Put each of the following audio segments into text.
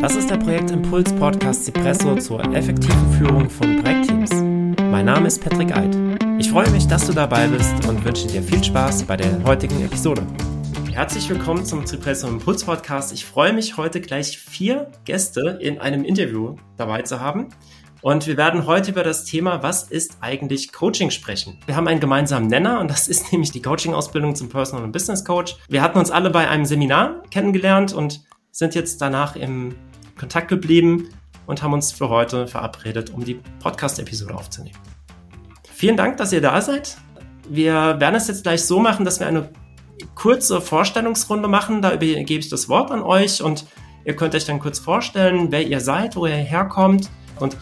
Das ist der Projektimpuls Podcast Cipresso zur effektiven Führung von Projektteams. Mein Name ist Patrick Eid. Ich freue mich, dass du dabei bist und wünsche dir viel Spaß bei der heutigen Episode. Herzlich willkommen zum Cipresso Impuls Podcast. Ich freue mich, heute gleich vier Gäste in einem Interview dabei zu haben. Und wir werden heute über das Thema, was ist eigentlich Coaching sprechen. Wir haben einen gemeinsamen Nenner und das ist nämlich die Coaching-Ausbildung zum Personal und Business Coach. Wir hatten uns alle bei einem Seminar kennengelernt und sind jetzt danach im Kontakt geblieben und haben uns für heute verabredet, um die Podcast-Episode aufzunehmen. Vielen Dank, dass ihr da seid. Wir werden es jetzt gleich so machen, dass wir eine kurze Vorstellungsrunde machen. Da übergebe ich das Wort an euch und ihr könnt euch dann kurz vorstellen, wer ihr seid, wo ihr herkommt und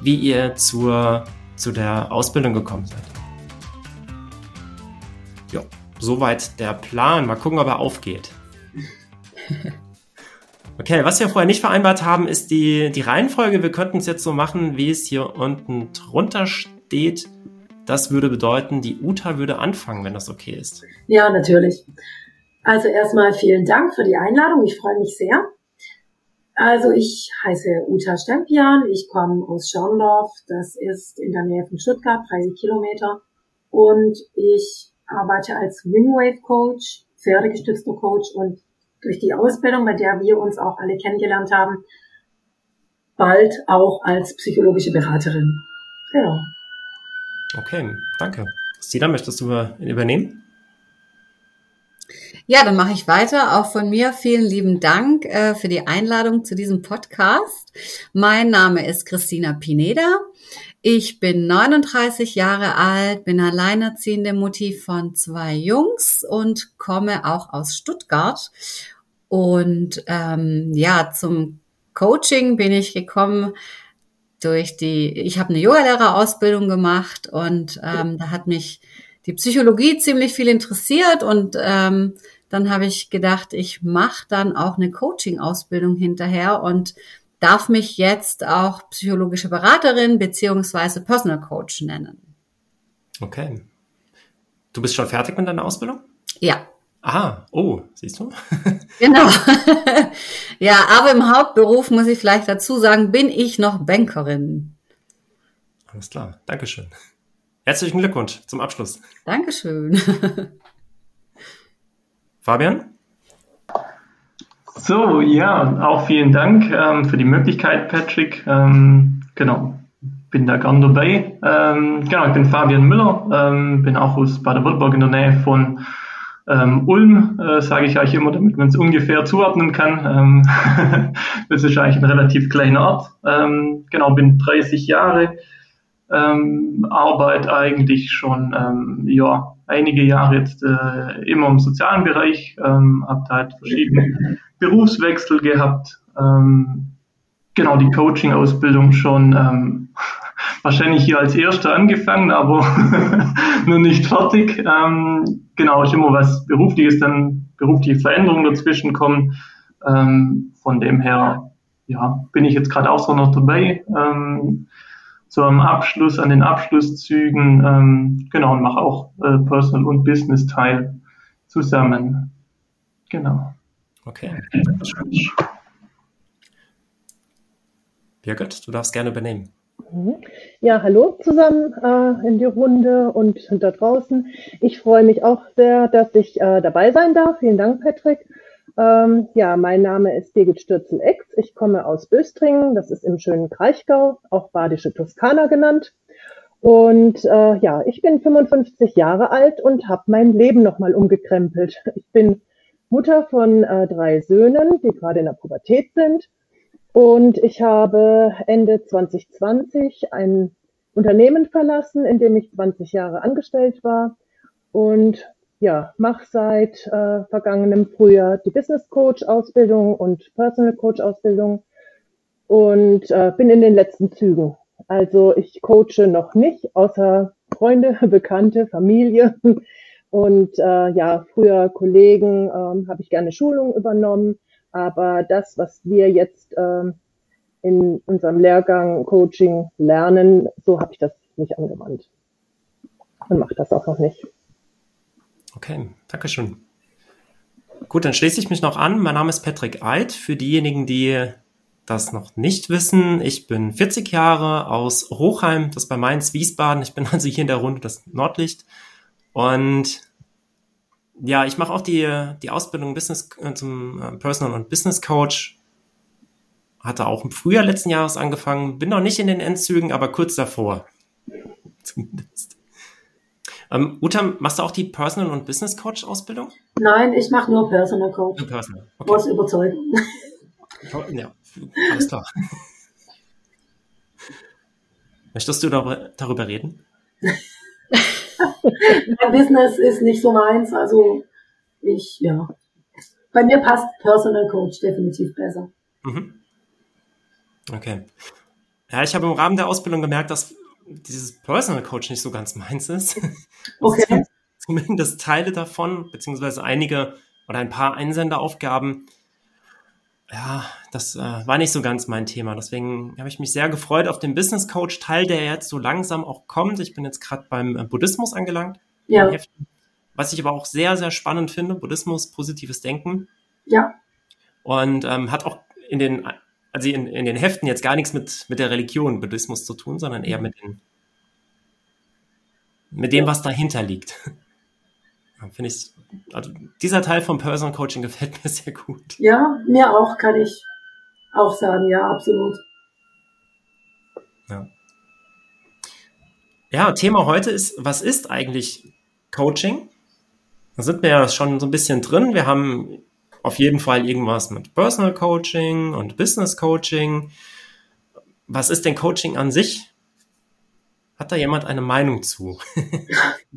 wie ihr zur, zu der Ausbildung gekommen seid. Ja, soweit der Plan. Mal gucken, ob er aufgeht. Okay, was wir vorher nicht vereinbart haben, ist die, die Reihenfolge. Wir könnten es jetzt so machen, wie es hier unten drunter steht. Das würde bedeuten, die Uta würde anfangen, wenn das okay ist. Ja, natürlich. Also erstmal vielen Dank für die Einladung. Ich freue mich sehr. Also ich heiße Uta Stempian. Ich komme aus Schorndorf. Das ist in der Nähe von Stuttgart, 30 Kilometer. Und ich arbeite als Wingwave Coach, pferdegestützter Coach und durch die Ausbildung, bei der wir uns auch alle kennengelernt haben, bald auch als psychologische Beraterin. Genau. Okay, danke. Stina, möchtest du übernehmen? Ja, dann mache ich weiter. Auch von mir vielen lieben Dank äh, für die Einladung zu diesem Podcast. Mein Name ist Christina Pineda. Ich bin 39 Jahre alt, bin alleinerziehende Mutti von zwei Jungs und komme auch aus Stuttgart und ähm, ja, zum Coaching bin ich gekommen durch die, ich habe eine Yogalehrerausbildung gemacht und ähm, da hat mich die Psychologie ziemlich viel interessiert und ähm, dann habe ich gedacht, ich mache dann auch eine Coaching-Ausbildung hinterher und darf mich jetzt auch psychologische Beraterin beziehungsweise Personal Coach nennen. Okay. Du bist schon fertig mit deiner Ausbildung? Ja. Ah, oh, siehst du? genau. ja, aber im Hauptberuf muss ich vielleicht dazu sagen, bin ich noch Bankerin. Alles klar, Dankeschön. Herzlichen Glückwunsch zum Abschluss. Dankeschön. Fabian? So, ja, auch vielen Dank ähm, für die Möglichkeit, Patrick. Ähm, genau, bin da gern dabei. Ähm, genau, ich bin Fabian Müller, ähm, bin auch aus Baden-Württemberg in der Nähe von ähm, Ulm äh, sage ich eigentlich immer, damit man es ungefähr zuordnen kann. Ähm, das ist eigentlich ein relativ kleiner Ort. Ähm, genau, bin 30 Jahre, ähm, arbeite eigentlich schon ähm, ja, einige Jahre jetzt äh, immer im sozialen Bereich, ähm, habe halt verschiedene Berufswechsel gehabt. Ähm, genau, die Coaching-Ausbildung schon ähm, wahrscheinlich hier als Erster angefangen, aber nur nicht fertig. Ähm, genau, ist immer was Berufliches, dann berufliche Veränderungen dazwischen kommen. Ähm, von dem her, ja, bin ich jetzt gerade auch so noch dabei. Ähm, so am Abschluss, an den Abschlusszügen, ähm, genau, und mache auch äh, Personal und Business Teil zusammen. Genau. Okay. Birgit, du darfst gerne übernehmen. Ja, hallo zusammen äh, in die Runde und da draußen. Ich freue mich auch sehr, dass ich äh, dabei sein darf. Vielen Dank, Patrick. Ähm, ja, mein Name ist Birgit Stürzel-Ex. Ich komme aus Östringen, das ist im schönen Kraichgau, auch Badische Toskana genannt. Und äh, ja, ich bin 55 Jahre alt und habe mein Leben nochmal umgekrempelt. Ich bin Mutter von äh, drei Söhnen, die gerade in der Pubertät sind und ich habe Ende 2020 ein Unternehmen verlassen, in dem ich 20 Jahre angestellt war. Und ja, mache seit äh, vergangenem Frühjahr die Business Coach Ausbildung und Personal Coach Ausbildung und äh, bin in den letzten Zügen. Also ich coache noch nicht, außer Freunde, Bekannte, Familie. Und äh, ja, früher Kollegen äh, habe ich gerne Schulungen übernommen aber das, was wir jetzt ähm, in unserem Lehrgang Coaching lernen, so habe ich das nicht angewandt. Und mache das auch noch nicht. Okay, danke schön. Gut, dann schließe ich mich noch an. Mein Name ist Patrick Eid. Für diejenigen, die das noch nicht wissen, ich bin 40 Jahre aus Hochheim, das bei Mainz, Wiesbaden. Ich bin also hier in der Runde das Nordlicht. Und ja, ich mache auch die, die Ausbildung Business, äh, zum äh, Personal und Business Coach. Hatte auch im Frühjahr letzten Jahres angefangen. Bin noch nicht in den Endzügen, aber kurz davor. Zumindest. Ähm, Uta, machst du auch die Personal und Business Coach Ausbildung? Nein, ich mache nur Personal Coach. Nur Personal. Okay. Muss überzeugen. Ja, alles klar. Möchtest du darüber reden? Mein Business ist nicht so meins, also ich, ja. Bei mir passt Personal Coach definitiv besser. Mhm. Okay. Ja, ich habe im Rahmen der Ausbildung gemerkt, dass dieses Personal Coach nicht so ganz meins ist. Okay. Zumindest Teile davon, beziehungsweise einige oder ein paar Einsenderaufgaben ja, das äh, war nicht so ganz mein Thema. Deswegen habe ich mich sehr gefreut auf den Business Coach Teil, der jetzt so langsam auch kommt. Ich bin jetzt gerade beim äh, Buddhismus angelangt. Ja. Was ich aber auch sehr, sehr spannend finde. Buddhismus, positives Denken. Ja. Und ähm, hat auch in den, also in, in den Heften jetzt gar nichts mit, mit der Religion Buddhismus zu tun, sondern eher mit den, mit dem, was dahinter liegt. Finde ich, also dieser Teil vom Personal Coaching gefällt mir sehr gut. Ja, mir auch, kann ich auch sagen, ja, absolut. Ja. Ja, Thema heute ist, was ist eigentlich Coaching? Da sind wir ja schon so ein bisschen drin. Wir haben auf jeden Fall irgendwas mit Personal Coaching und Business Coaching. Was ist denn Coaching an sich? Hat da jemand eine Meinung zu?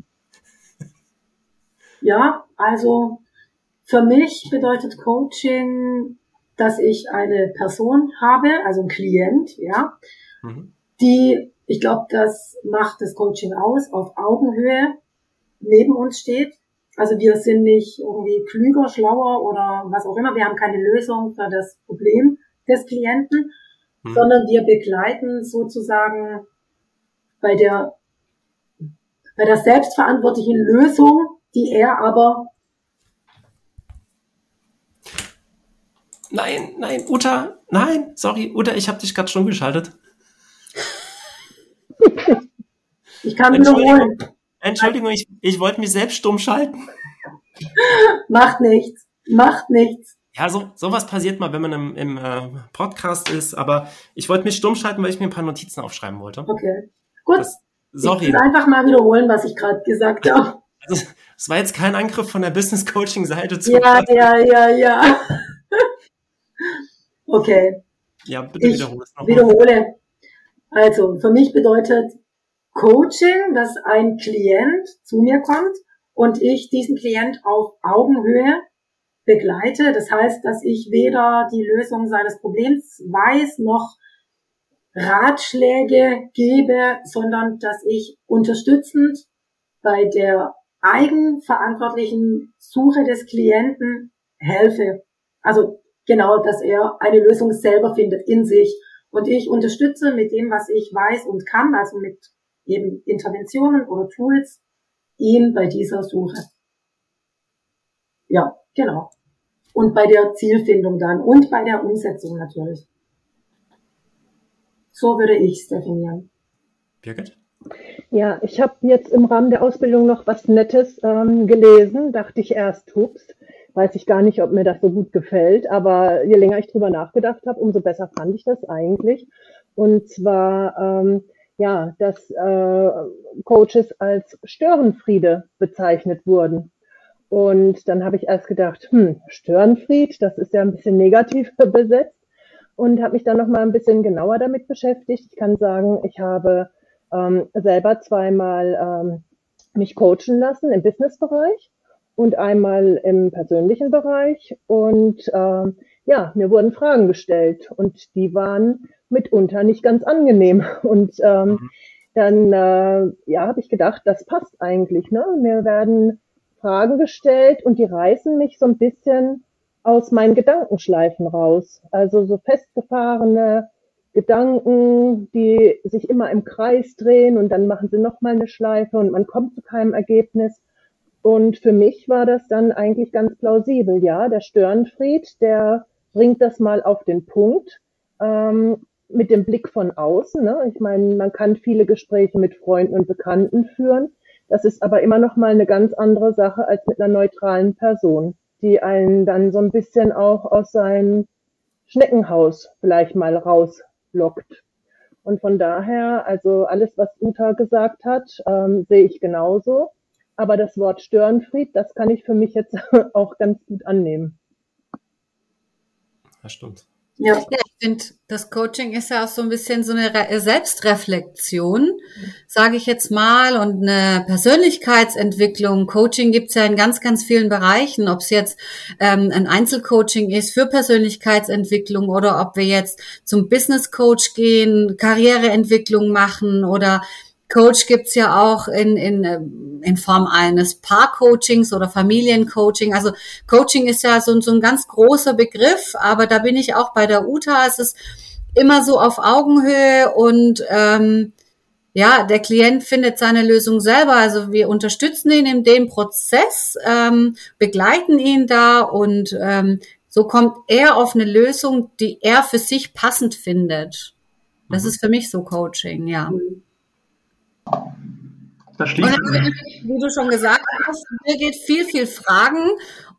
Ja, also für mich bedeutet Coaching, dass ich eine Person habe, also ein Klient, ja, mhm. die, ich glaube, das macht das Coaching aus, auf Augenhöhe neben uns steht. Also wir sind nicht irgendwie klüger, schlauer oder was auch immer. Wir haben keine Lösung für das Problem des Klienten, mhm. sondern wir begleiten sozusagen bei der, bei der selbstverantwortlichen Lösung die er aber. Nein, nein, Uta, nein, sorry, Uta, ich habe dich gerade schon geschaltet. Ich kann wiederholen. Entschuldigung, ich, ich wollte mich selbst stumm schalten. Macht nichts, macht nichts. Ja, so sowas passiert mal, wenn man im, im äh, Podcast ist, aber ich wollte mich stumm schalten, weil ich mir ein paar Notizen aufschreiben wollte. Okay, gut. Das, sorry. Ich will einfach mal wiederholen, was ich gerade gesagt habe. Also, es war jetzt kein Angriff von der Business Coaching Seite zu. Ja, ja, ja, ja. okay. Ja, bitte ich wiederhole es nochmal. Wiederhole. Also, für mich bedeutet Coaching, dass ein Klient zu mir kommt und ich diesen Klient auf Augenhöhe begleite. Das heißt, dass ich weder die Lösung seines Problems weiß noch Ratschläge gebe, sondern dass ich unterstützend bei der eigenverantwortlichen Suche des Klienten helfe. Also genau, dass er eine Lösung selber findet in sich. Und ich unterstütze mit dem, was ich weiß und kann, also mit eben Interventionen oder Tools, ihn bei dieser Suche. Ja, genau. Und bei der Zielfindung dann und bei der Umsetzung natürlich. So würde ich es definieren. Birgit? Ja, ich habe jetzt im Rahmen der Ausbildung noch was Nettes ähm, gelesen. Dachte ich erst, hups, weiß ich gar nicht, ob mir das so gut gefällt. Aber je länger ich drüber nachgedacht habe, umso besser fand ich das eigentlich. Und zwar, ähm, ja, dass äh, Coaches als Störenfriede bezeichnet wurden. Und dann habe ich erst gedacht, hm, Störenfried, das ist ja ein bisschen negativ besetzt. Und habe mich dann noch mal ein bisschen genauer damit beschäftigt. Ich kann sagen, ich habe ähm, selber zweimal ähm, mich coachen lassen im Businessbereich und einmal im persönlichen Bereich. Und ähm, ja, mir wurden Fragen gestellt und die waren mitunter nicht ganz angenehm. Und ähm, mhm. dann äh, ja, habe ich gedacht, das passt eigentlich. Ne? Mir werden Fragen gestellt und die reißen mich so ein bisschen aus meinen Gedankenschleifen raus. Also so festgefahrene Gedanken, die sich immer im Kreis drehen und dann machen sie nochmal eine Schleife und man kommt zu keinem Ergebnis. Und für mich war das dann eigentlich ganz plausibel, ja. Der Störenfried, der bringt das mal auf den Punkt. ähm, mit dem Blick von außen. Ne? Ich meine, man kann viele Gespräche mit Freunden und Bekannten führen. Das ist aber immer noch mal eine ganz andere Sache als mit einer neutralen Person, die einen dann so ein bisschen auch aus seinem Schneckenhaus vielleicht mal rauslockt. Und von daher, also alles, was Uta gesagt hat, ähm, sehe ich genauso. Aber das Wort Störenfried, das kann ich für mich jetzt auch ganz gut annehmen. Das stimmt. Ja. ja, ich finde, das Coaching ist ja auch so ein bisschen so eine Re Selbstreflexion, sage ich jetzt mal, und eine Persönlichkeitsentwicklung. Coaching gibt's ja in ganz, ganz vielen Bereichen, ob es jetzt ähm, ein Einzelcoaching ist für Persönlichkeitsentwicklung oder ob wir jetzt zum Business Coach gehen, Karriereentwicklung machen oder Coach gibt's ja auch in, in, in Form eines Paar-Coachings oder Familiencoaching. Also Coaching ist ja so, so ein ganz großer Begriff, aber da bin ich auch bei der UTA. Es ist immer so auf Augenhöhe und ähm, ja, der Klient findet seine Lösung selber. Also wir unterstützen ihn in dem Prozess, ähm, begleiten ihn da und ähm, so kommt er auf eine Lösung, die er für sich passend findet. Das mhm. ist für mich so Coaching, ja. Mhm. Das schließt und, wie du schon gesagt hast, mir geht viel, viel Fragen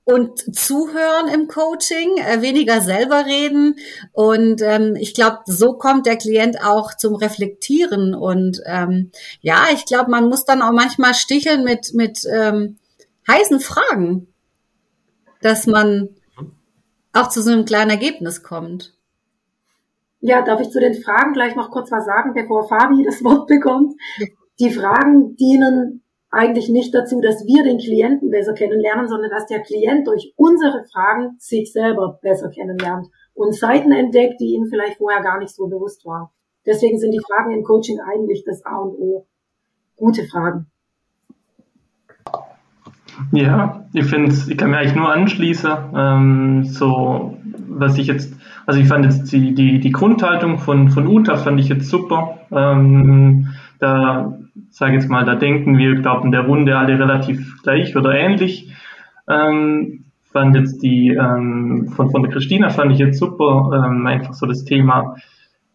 und zuhören im Coaching, äh, weniger selber reden. Und ähm, ich glaube, so kommt der Klient auch zum Reflektieren. Und ähm, ja, ich glaube, man muss dann auch manchmal sticheln mit, mit ähm, heißen Fragen, dass man auch zu so einem kleinen Ergebnis kommt. Ja, darf ich zu den Fragen gleich noch kurz was sagen, bevor Fabi das Wort bekommt? Die Fragen dienen eigentlich nicht dazu, dass wir den Klienten besser kennenlernen, sondern dass der Klient durch unsere Fragen sich selber besser kennenlernt und Seiten entdeckt, die ihm vielleicht vorher gar nicht so bewusst waren. Deswegen sind die Fragen im Coaching eigentlich das A und O. Gute Fragen. Ja, ich finde, ich kann mir eigentlich nur anschließen. Ähm, so, was ich jetzt, also ich fand jetzt die, die, die Grundhaltung von, von Uta fand ich jetzt super. Ähm, da sage jetzt mal, da denken wir, ich glaube, in der Runde alle relativ gleich oder ähnlich. Ähm, fand jetzt die ähm, von, von der Christina fand ich jetzt super, ähm, einfach so das Thema,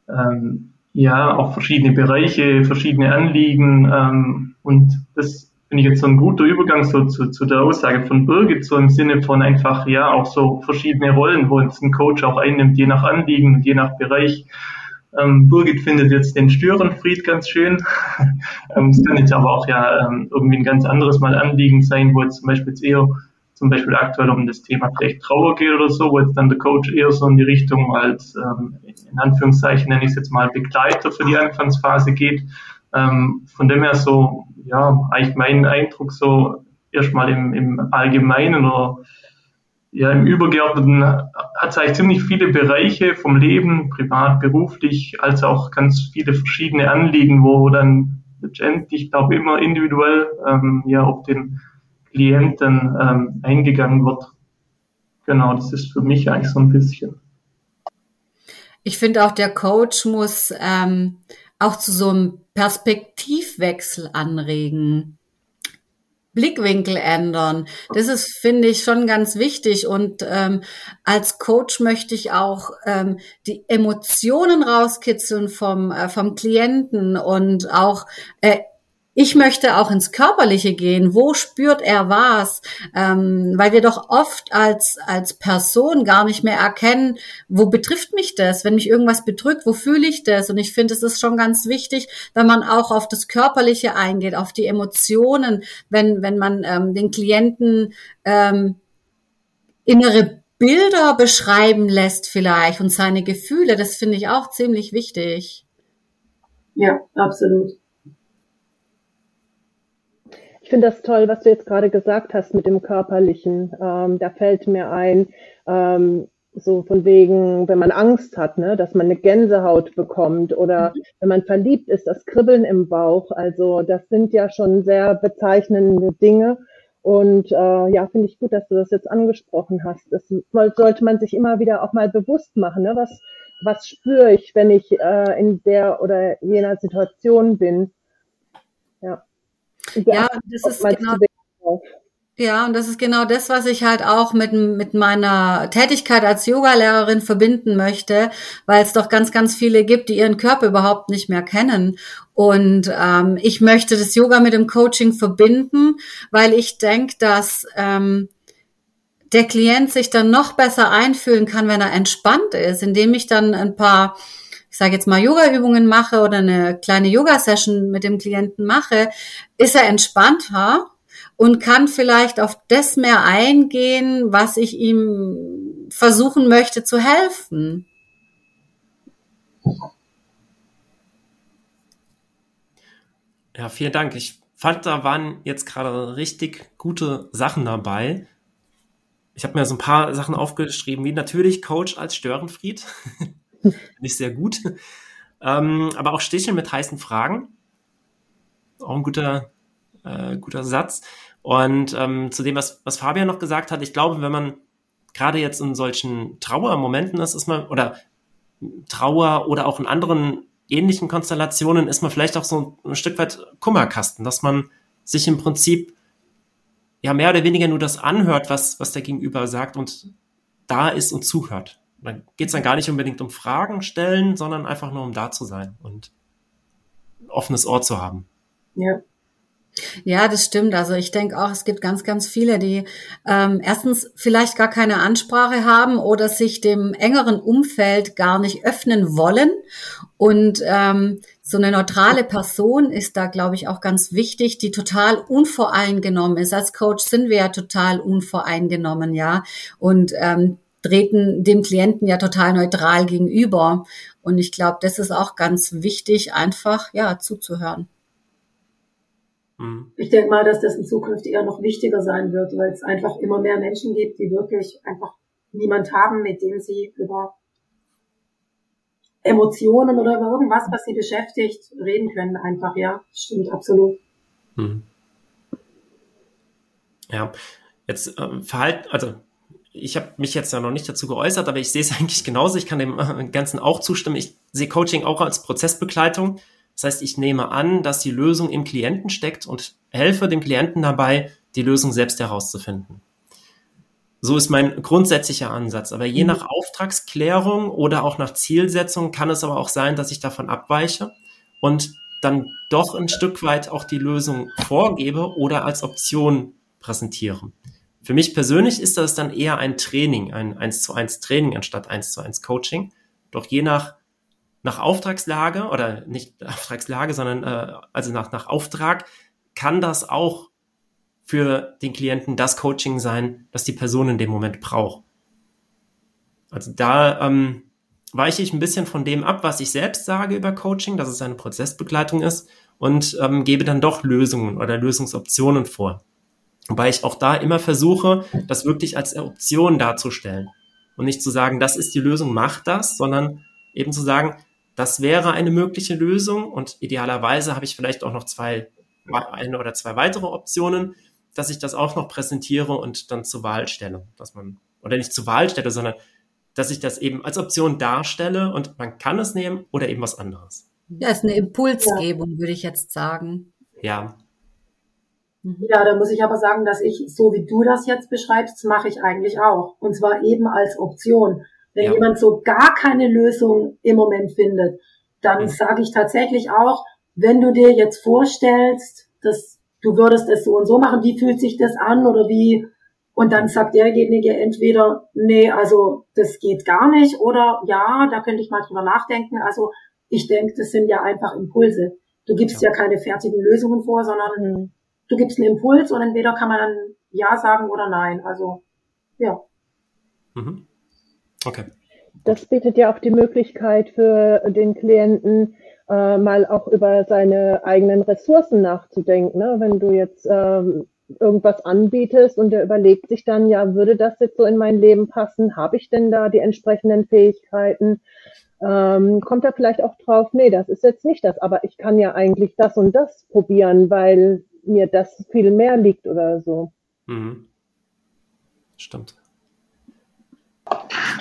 ähm, ja, auch verschiedene Bereiche, verschiedene Anliegen ähm, und das finde ich jetzt so ein guter Übergang so zu, zu der Aussage von Birgit, so im Sinne von einfach, ja, auch so verschiedene Rollen, wo jetzt ein Coach auch einnimmt, je nach Anliegen, je nach Bereich. Ähm, Birgit findet jetzt den Störenfried ganz schön. ähm, es kann jetzt aber auch ja ähm, irgendwie ein ganz anderes Mal Anliegen sein, wo jetzt zum Beispiel jetzt eher zum Beispiel aktuell um das Thema vielleicht Trauer geht oder so, wo jetzt dann der Coach eher so in die Richtung als ähm, in Anführungszeichen nenne ich es jetzt mal Begleiter für die Anfangsphase geht. Ähm, von dem her so, ja, eigentlich mein Eindruck so erstmal im, im Allgemeinen oder ja, im Übergeordneten hat es eigentlich ziemlich viele Bereiche vom Leben, privat, beruflich, als auch ganz viele verschiedene Anliegen, wo dann letztendlich, ich glaube, immer individuell ähm, ja auf den Klienten ähm, eingegangen wird. Genau, das ist für mich eigentlich so ein bisschen. Ich finde auch, der Coach muss ähm, auch zu so einem Perspektivwechsel anregen. Blickwinkel ändern. Das ist, finde ich, schon ganz wichtig. Und ähm, als Coach möchte ich auch ähm, die Emotionen rauskitzeln vom, äh, vom Klienten und auch äh, ich möchte auch ins Körperliche gehen. Wo spürt er was? Ähm, weil wir doch oft als, als Person gar nicht mehr erkennen, wo betrifft mich das? Wenn mich irgendwas bedrückt, wo fühle ich das? Und ich finde, es ist schon ganz wichtig, wenn man auch auf das Körperliche eingeht, auf die Emotionen, wenn, wenn man ähm, den Klienten ähm, innere Bilder beschreiben lässt vielleicht und seine Gefühle. Das finde ich auch ziemlich wichtig. Ja, absolut. Ich finde das toll, was du jetzt gerade gesagt hast mit dem Körperlichen. Ähm, da fällt mir ein, ähm, so von wegen, wenn man Angst hat, ne, dass man eine Gänsehaut bekommt oder mhm. wenn man verliebt ist, das Kribbeln im Bauch. Also das sind ja schon sehr bezeichnende Dinge. Und äh, ja, finde ich gut, dass du das jetzt angesprochen hast. Das sollte man sich immer wieder auch mal bewusst machen. Ne? Was, was spüre ich, wenn ich äh, in der oder jener Situation bin? Ja, ja das ist genau, Ja, und das ist genau das, was ich halt auch mit, mit meiner Tätigkeit als Yogalehrerin verbinden möchte, weil es doch ganz, ganz viele gibt, die ihren Körper überhaupt nicht mehr kennen. Und ähm, ich möchte das Yoga mit dem Coaching verbinden, weil ich denke, dass ähm, der Klient sich dann noch besser einfühlen kann, wenn er entspannt ist, indem ich dann ein paar ich sage jetzt mal Yoga-Übungen mache oder eine kleine Yoga-Session mit dem Klienten mache, ist er entspannter und kann vielleicht auf das mehr eingehen, was ich ihm versuchen möchte zu helfen. Ja, vielen Dank. Ich fand, da waren jetzt gerade richtig gute Sachen dabei. Ich habe mir so ein paar Sachen aufgeschrieben, wie natürlich Coach als Störenfried. Nicht sehr gut. Ähm, aber auch Sticheln mit heißen Fragen. Auch ein guter, äh, guter Satz. Und ähm, zu dem, was, was Fabian noch gesagt hat, ich glaube, wenn man gerade jetzt in solchen Trauermomenten ist, ist man, oder Trauer oder auch in anderen ähnlichen Konstellationen ist man vielleicht auch so ein Stück weit Kummerkasten, dass man sich im Prinzip ja mehr oder weniger nur das anhört, was, was der Gegenüber sagt und da ist und zuhört. Dann geht es dann gar nicht unbedingt um Fragen stellen, sondern einfach nur um da zu sein und ein offenes Ohr zu haben. Ja. Ja, das stimmt. Also ich denke auch, es gibt ganz, ganz viele, die ähm, erstens vielleicht gar keine Ansprache haben oder sich dem engeren Umfeld gar nicht öffnen wollen. Und ähm, so eine neutrale Person ist da, glaube ich, auch ganz wichtig, die total unvoreingenommen ist. Als Coach sind wir ja total unvoreingenommen, ja. Und ähm, treten dem Klienten ja total neutral gegenüber. Und ich glaube, das ist auch ganz wichtig, einfach ja zuzuhören. Mhm. Ich denke mal, dass das in Zukunft eher noch wichtiger sein wird, weil es einfach immer mehr Menschen gibt, die wirklich einfach niemand haben, mit dem sie über Emotionen oder über irgendwas, was sie beschäftigt, reden können. Einfach, ja, stimmt, absolut. Hm. Ja, jetzt ähm, Verhalten, also ich habe mich jetzt ja noch nicht dazu geäußert, aber ich sehe es eigentlich genauso. Ich kann dem äh, Ganzen auch zustimmen. Ich sehe Coaching auch als Prozessbegleitung. Das heißt, ich nehme an, dass die Lösung im Klienten steckt und helfe dem Klienten dabei, die Lösung selbst herauszufinden. So ist mein grundsätzlicher Ansatz. Aber je mhm. nach Auftragsklärung oder auch nach Zielsetzung kann es aber auch sein, dass ich davon abweiche und dann doch ein Stück weit auch die Lösung vorgebe oder als Option präsentiere. Für mich persönlich ist das dann eher ein Training, ein 1 zu 1 Training anstatt 1 zu 1 Coaching. Doch je nach nach Auftragslage oder nicht Auftragslage, sondern äh, also nach, nach Auftrag kann das auch für den Klienten das Coaching sein, das die Person in dem Moment braucht. Also da ähm, weiche ich ein bisschen von dem ab, was ich selbst sage über Coaching, dass es eine Prozessbegleitung ist und ähm, gebe dann doch Lösungen oder Lösungsoptionen vor. Wobei ich auch da immer versuche, das wirklich als Option darzustellen und nicht zu sagen, das ist die Lösung, mach das, sondern eben zu sagen, das wäre eine mögliche Lösung und idealerweise habe ich vielleicht auch noch zwei, eine oder zwei weitere Optionen, dass ich das auch noch präsentiere und dann zur Wahl stelle, dass man, oder nicht zur Wahl stelle, sondern dass ich das eben als Option darstelle und man kann es nehmen oder eben was anderes. Ja, ist eine Impulsgebung, ja. würde ich jetzt sagen. Ja. Mhm. Ja, da muss ich aber sagen, dass ich, so wie du das jetzt beschreibst, mache ich eigentlich auch. Und zwar eben als Option. Wenn ja. jemand so gar keine Lösung im Moment findet, dann ja. sage ich tatsächlich auch, wenn du dir jetzt vorstellst, dass du würdest es so und so machen, wie fühlt sich das an oder wie, und dann sagt derjenige entweder, nee, also das geht gar nicht oder ja, da könnte ich mal drüber nachdenken. Also ich denke, das sind ja einfach Impulse. Du gibst ja, ja keine fertigen Lösungen vor, sondern mhm. Du gibst einen Impuls und entweder kann man dann Ja sagen oder Nein. Also ja. Mhm. Okay. Das bietet ja auch die Möglichkeit für den Klienten, äh, mal auch über seine eigenen Ressourcen nachzudenken. Ne? Wenn du jetzt ähm, irgendwas anbietest und der überlegt sich dann, ja, würde das jetzt so in mein Leben passen? Habe ich denn da die entsprechenden Fähigkeiten? Ähm, kommt er vielleicht auch drauf, nee, das ist jetzt nicht das, aber ich kann ja eigentlich das und das probieren, weil mir das viel mehr liegt oder so. Mhm. Stimmt.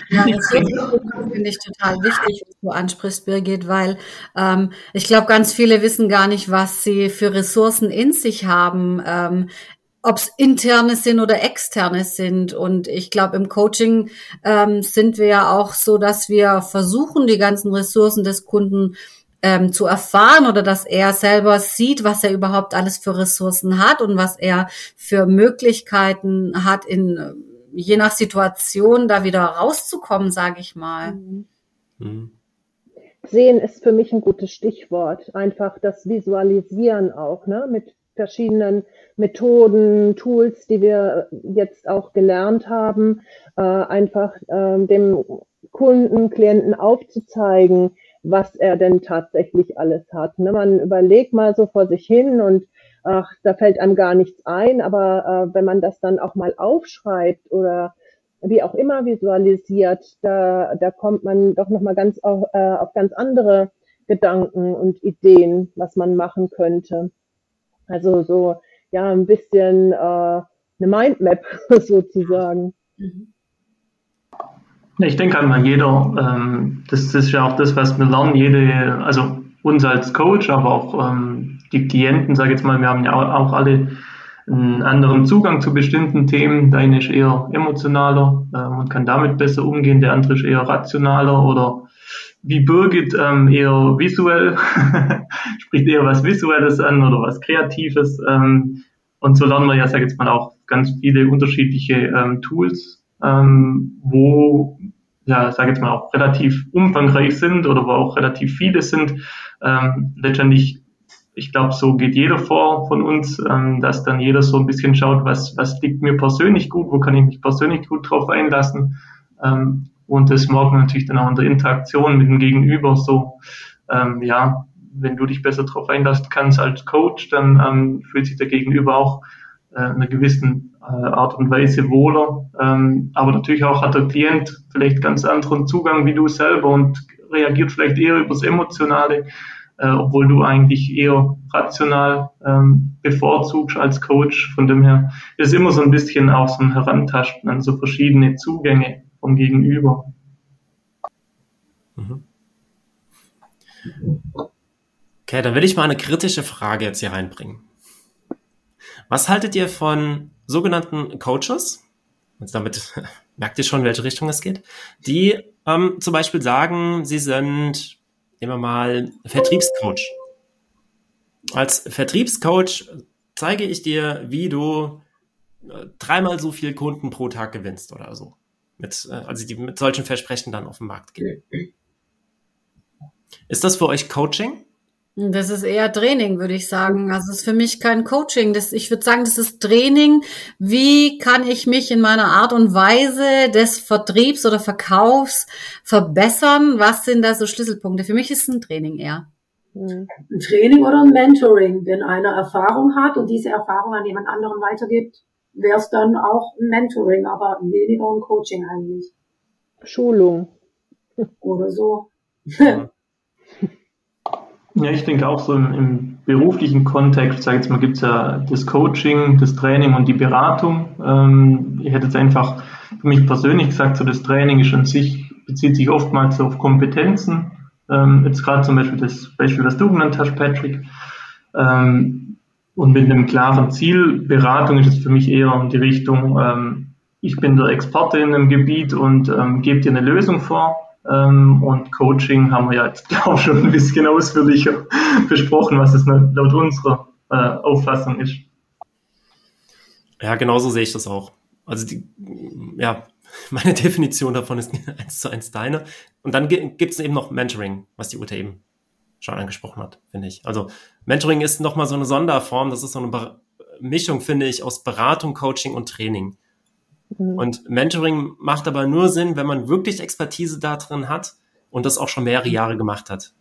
Ja, das finde ich total wichtig, was du ansprichst, Birgit, weil ähm, ich glaube, ganz viele wissen gar nicht, was sie für Ressourcen in sich haben. Ähm, ob es interne sind oder externe sind. Und ich glaube, im Coaching ähm, sind wir ja auch so, dass wir versuchen, die ganzen Ressourcen des Kunden ähm, zu erfahren oder dass er selber sieht, was er überhaupt alles für Ressourcen hat und was er für Möglichkeiten hat, in je nach Situation da wieder rauszukommen, sage ich mal. Mhm. mhm. Sehen ist für mich ein gutes Stichwort. Einfach das Visualisieren auch, ne? Mit verschiedenen Methoden, Tools, die wir jetzt auch gelernt haben, äh, einfach äh, dem Kunden, Klienten aufzuzeigen, was er denn tatsächlich alles hat. Ne? Man überlegt mal so vor sich hin und ach, da fällt einem gar nichts ein, aber äh, wenn man das dann auch mal aufschreibt oder wie auch immer visualisiert, da, da kommt man doch nochmal ganz auf, äh, auf ganz andere Gedanken und Ideen, was man machen könnte. Also so, ja, ein bisschen äh, eine Mindmap sozusagen. Ich denke einmal jeder, ähm, das ist ja auch das, was wir lernen, jede, also uns als Coach, aber auch ähm, die Klienten, sage ich jetzt mal, wir haben ja auch alle einen anderen Zugang zu bestimmten Themen. Der eine ist eher emotionaler äh, und kann damit besser umgehen, der andere ist eher rationaler oder wie Birgit ähm, eher visuell, spricht eher was Visuelles an oder was Kreatives. Ähm, und so lernen wir ja, sag ich jetzt mal, auch ganz viele unterschiedliche ähm, Tools, ähm, wo, ja, ich jetzt mal, auch relativ umfangreich sind oder wo auch relativ viele sind. Ähm, letztendlich, ich glaube, so geht jeder vor von uns, ähm, dass dann jeder so ein bisschen schaut, was, was liegt mir persönlich gut, wo kann ich mich persönlich gut drauf einlassen. Ähm, und das man natürlich dann auch in der Interaktion mit dem Gegenüber so, ähm, ja, wenn du dich besser darauf einlassen kannst als Coach, dann ähm, fühlt sich der Gegenüber auch äh, in einer gewissen Art und Weise wohler. Ähm, aber natürlich auch hat der Klient vielleicht ganz anderen Zugang wie du selber und reagiert vielleicht eher übers Emotionale, äh, obwohl du eigentlich eher rational ähm, bevorzugst als Coach. Von dem her ist immer so ein bisschen auch so ein Herantasten an so verschiedene Zugänge vom Gegenüber. Mhm. Okay, dann will ich mal eine kritische Frage jetzt hier reinbringen. Was haltet ihr von sogenannten Coaches? Und damit merkt ihr schon, in welche Richtung es geht. Die ähm, zum Beispiel sagen, sie sind, nehmen wir mal, Vertriebscoach. Als Vertriebscoach zeige ich dir, wie du äh, dreimal so viel Kunden pro Tag gewinnst oder so mit, äh, also die mit solchen Versprechen dann auf den Markt gehen. Ist das für euch Coaching? Das ist eher Training, würde ich sagen. Also es ist für mich kein Coaching. Das, ich würde sagen, das ist Training. Wie kann ich mich in meiner Art und Weise des Vertriebs oder Verkaufs verbessern? Was sind da so Schlüsselpunkte? Für mich ist es ein Training eher. Ein Training oder ein Mentoring, wenn einer Erfahrung hat und diese Erfahrung an jemand anderen weitergibt wäre es dann auch ein Mentoring, aber weniger ein Coaching eigentlich. Schulung. Oder so. Ja, ich denke auch so im, im beruflichen Kontext, sage ich jetzt mal, gibt es ja das Coaching, das Training und die Beratung. Ähm, ich hätte jetzt einfach für mich persönlich gesagt, so das Training ist an sich, bezieht sich oftmals auf Kompetenzen. Ähm, jetzt gerade zum Beispiel das Beispiel, was du genannt hast, Patrick. Ähm, und mit einem klaren Ziel. Beratung ist es für mich eher in die Richtung, ähm, ich bin der Experte in einem Gebiet und ähm, gebe dir eine Lösung vor. Ähm, und Coaching haben wir ja jetzt, glaube ich, schon ein bisschen ausführlicher besprochen, was es laut unserer äh, Auffassung ist. Ja, genauso sehe ich das auch. Also die, ja, meine Definition davon ist eins zu eins deine. Und dann gibt es eben noch Mentoring, was die Ute eben schon angesprochen hat, finde ich. Also Mentoring ist nochmal so eine Sonderform, das ist so eine Mischung, finde ich, aus Beratung, Coaching und Training. Mhm. Und Mentoring macht aber nur Sinn, wenn man wirklich Expertise da drin hat und das auch schon mehrere Jahre gemacht hat.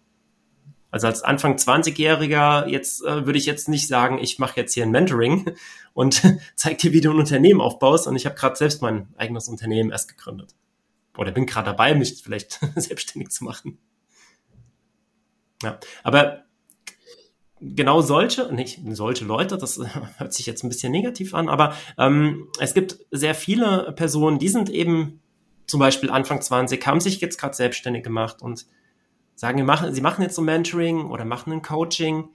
Also als Anfang 20-Jähriger, jetzt äh, würde ich jetzt nicht sagen, ich mache jetzt hier ein Mentoring und zeig dir, wie du ein Unternehmen aufbaust. Und ich habe gerade selbst mein eigenes Unternehmen erst gegründet. Oder bin gerade dabei, mich vielleicht selbstständig zu machen. Ja, aber genau solche, nicht solche Leute, das hört sich jetzt ein bisschen negativ an, aber ähm, es gibt sehr viele Personen, die sind eben zum Beispiel Anfang 20, haben sich jetzt gerade selbstständig gemacht und sagen, wir machen, sie machen jetzt so Mentoring oder machen ein Coaching.